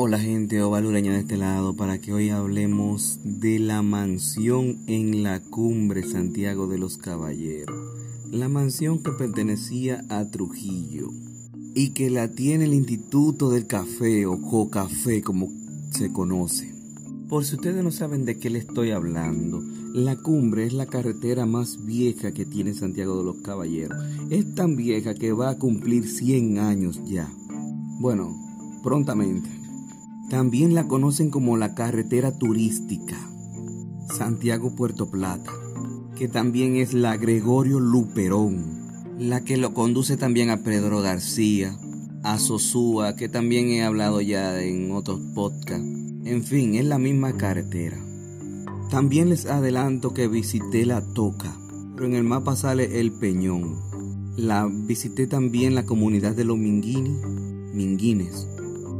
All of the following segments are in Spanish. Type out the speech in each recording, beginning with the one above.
Hola gente ovalureña de este lado para que hoy hablemos de la mansión en la cumbre Santiago de los Caballeros. La mansión que pertenecía a Trujillo y que la tiene el Instituto del Café o Cocafé como se conoce. Por si ustedes no saben de qué le estoy hablando, la cumbre es la carretera más vieja que tiene Santiago de los Caballeros. Es tan vieja que va a cumplir 100 años ya. Bueno, prontamente. También la conocen como la carretera turística Santiago-Puerto Plata, que también es la Gregorio Luperón, la que lo conduce también a Pedro García, a Sosúa, que también he hablado ya en otros podcasts. En fin, es la misma carretera. También les adelanto que visité la Toca, pero en el mapa sale el Peñón. La visité también la comunidad de los Minguini, Minguines,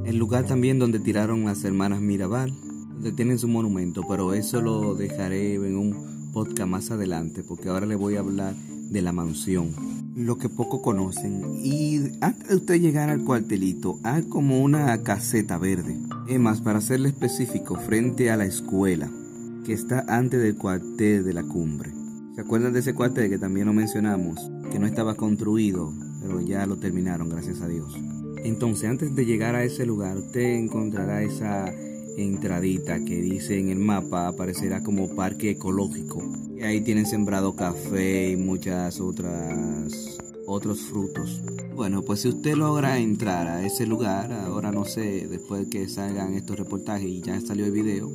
el lugar también donde tiraron las hermanas Mirabal, donde tienen su monumento, pero eso lo dejaré en un podcast más adelante, porque ahora le voy a hablar de la mansión, lo que poco conocen. Y antes de llegar al cuartelito, hay como una caseta verde. Es más, para serle específico, frente a la escuela, que está antes del cuartel de la cumbre. ¿Se acuerdan de ese cuartel que también lo mencionamos? Que no estaba construido, pero ya lo terminaron, gracias a Dios. Entonces, antes de llegar a ese lugar, usted encontrará esa entradita que dice en el mapa, aparecerá como parque ecológico. Y ahí tienen sembrado café y muchas otras otros frutos. Bueno, pues si usted logra entrar a ese lugar, ahora no sé, después de que salgan estos reportajes y ya salió el video,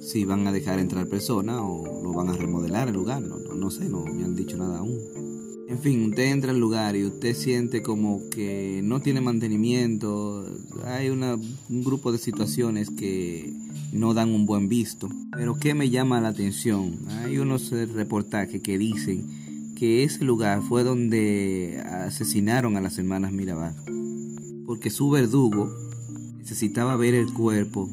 si van a dejar entrar personas o lo van a remodelar el lugar, no, no, no sé, no me han dicho nada aún. En fin, usted entra al lugar y usted siente como que no tiene mantenimiento, hay una, un grupo de situaciones que no dan un buen visto. Pero ¿qué me llama la atención? Hay unos reportajes que dicen que ese lugar fue donde asesinaron a las hermanas Mirabal. Porque su verdugo necesitaba ver el cuerpo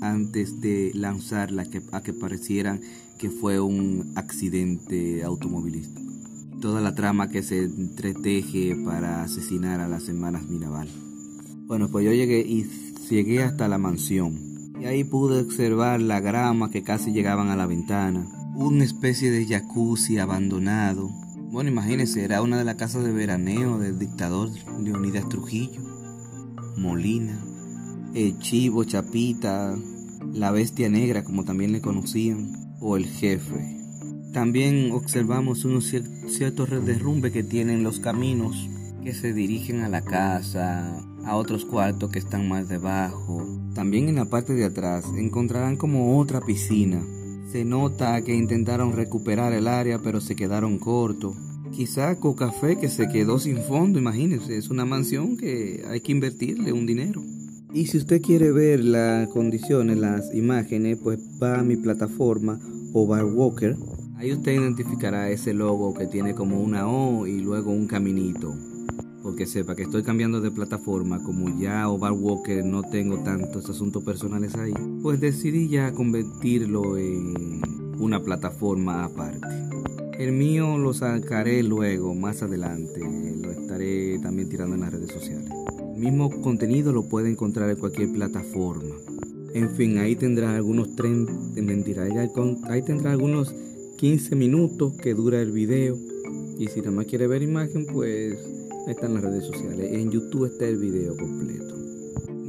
antes de lanzarla a que pareciera que fue un accidente automovilístico toda la trama que se entreteje para asesinar a las hermanas Mirabal. Bueno, pues yo llegué y llegué hasta la mansión. Y ahí pude observar la grama que casi llegaban a la ventana. Una especie de jacuzzi abandonado. Bueno, imagínense, era una de las casas de veraneo del dictador Leonidas Trujillo. Molina, el chivo, Chapita, la bestia negra, como también le conocían, o el jefe. También observamos unos ciertos derrumbes que tienen los caminos que se dirigen a la casa, a otros cuartos que están más debajo. También en la parte de atrás encontrarán como otra piscina. Se nota que intentaron recuperar el área pero se quedaron cortos. Quizá Cocafé que se quedó sin fondo, imagínense, es una mansión que hay que invertirle un dinero. Y si usted quiere ver las condiciones, las imágenes, pues va a mi plataforma Bar Walker Ahí usted identificará ese logo que tiene como una O y luego un caminito. Porque sepa que estoy cambiando de plataforma, como ya Oval Walker no tengo tantos asuntos personales ahí, pues decidí ya convertirlo en una plataforma aparte. El mío lo sacaré luego, más adelante, lo estaré también tirando en las redes sociales. El mismo contenido lo puede encontrar en cualquier plataforma. En fin, ahí tendrá algunos tren, mentira, ahí tendrá algunos 15 minutos que dura el video. Y si nada más quiere ver imagen, pues ahí están las redes sociales. En YouTube está el video completo.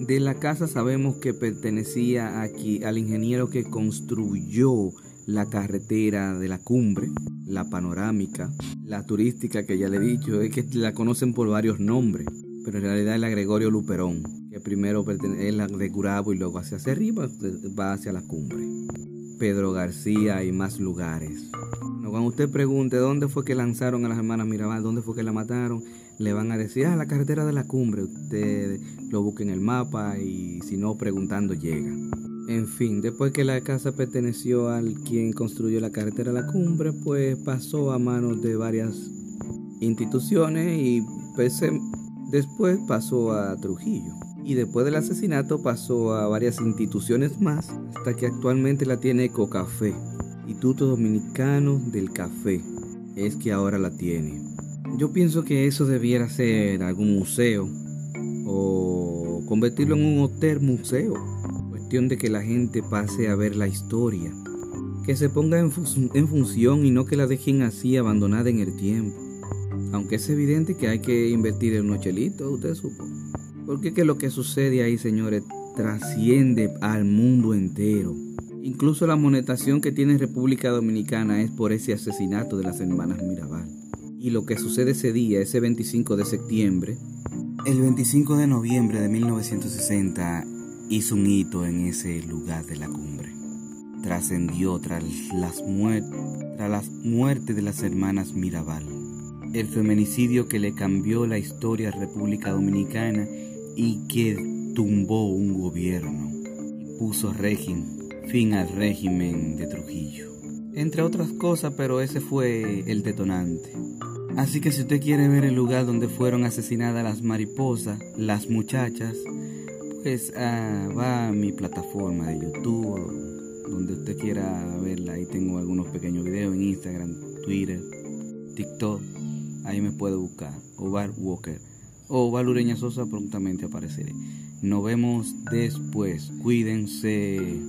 De la casa sabemos que pertenecía aquí al ingeniero que construyó la carretera de la cumbre, la panorámica, la turística que ya le he dicho, es que la conocen por varios nombres, pero en realidad es la Gregorio Luperón, que primero es la de Curabo y luego hacia, hacia arriba va hacia la cumbre. Pedro García y más lugares. cuando usted pregunte dónde fue que lanzaron a las hermanas Mirabal, dónde fue que la mataron, le van a decir, ah, la carretera de la cumbre. Usted lo busque en el mapa y si no, preguntando llega. En fin, después que la casa perteneció al quien construyó la carretera de la cumbre, pues pasó a manos de varias instituciones y después pasó a Trujillo y después del asesinato pasó a varias instituciones más hasta que actualmente la tiene Ecocafé, Instituto Dominicano del Café. Es que ahora la tiene. Yo pienso que eso debiera ser algún museo o convertirlo en un hotel museo. Cuestión de que la gente pase a ver la historia, que se ponga en, en función y no que la dejen así abandonada en el tiempo. Aunque es evidente que hay que invertir en unos chelitos, usted supo. Porque que lo que sucede ahí, señores, trasciende al mundo entero. Incluso la monetación que tiene República Dominicana es por ese asesinato de las hermanas Mirabal. Y lo que sucede ese día, ese 25 de septiembre. El 25 de noviembre de 1960 hizo un hito en ese lugar de la cumbre. Trascendió tras las, tras las muertes de las hermanas Mirabal. El feminicidio que le cambió la historia a República Dominicana y que tumbó un gobierno y puso régimen fin al régimen de Trujillo. Entre otras cosas, pero ese fue el detonante. Así que si usted quiere ver el lugar donde fueron asesinadas las mariposas, las muchachas, pues ah, va a mi plataforma de YouTube, donde usted quiera verla. Ahí tengo algunos pequeños videos en Instagram, Twitter, TikTok. Ahí me puede buscar. O Bar Walker. Oh, o Valureña Sosa prontamente apareceré. Nos vemos después. Cuídense.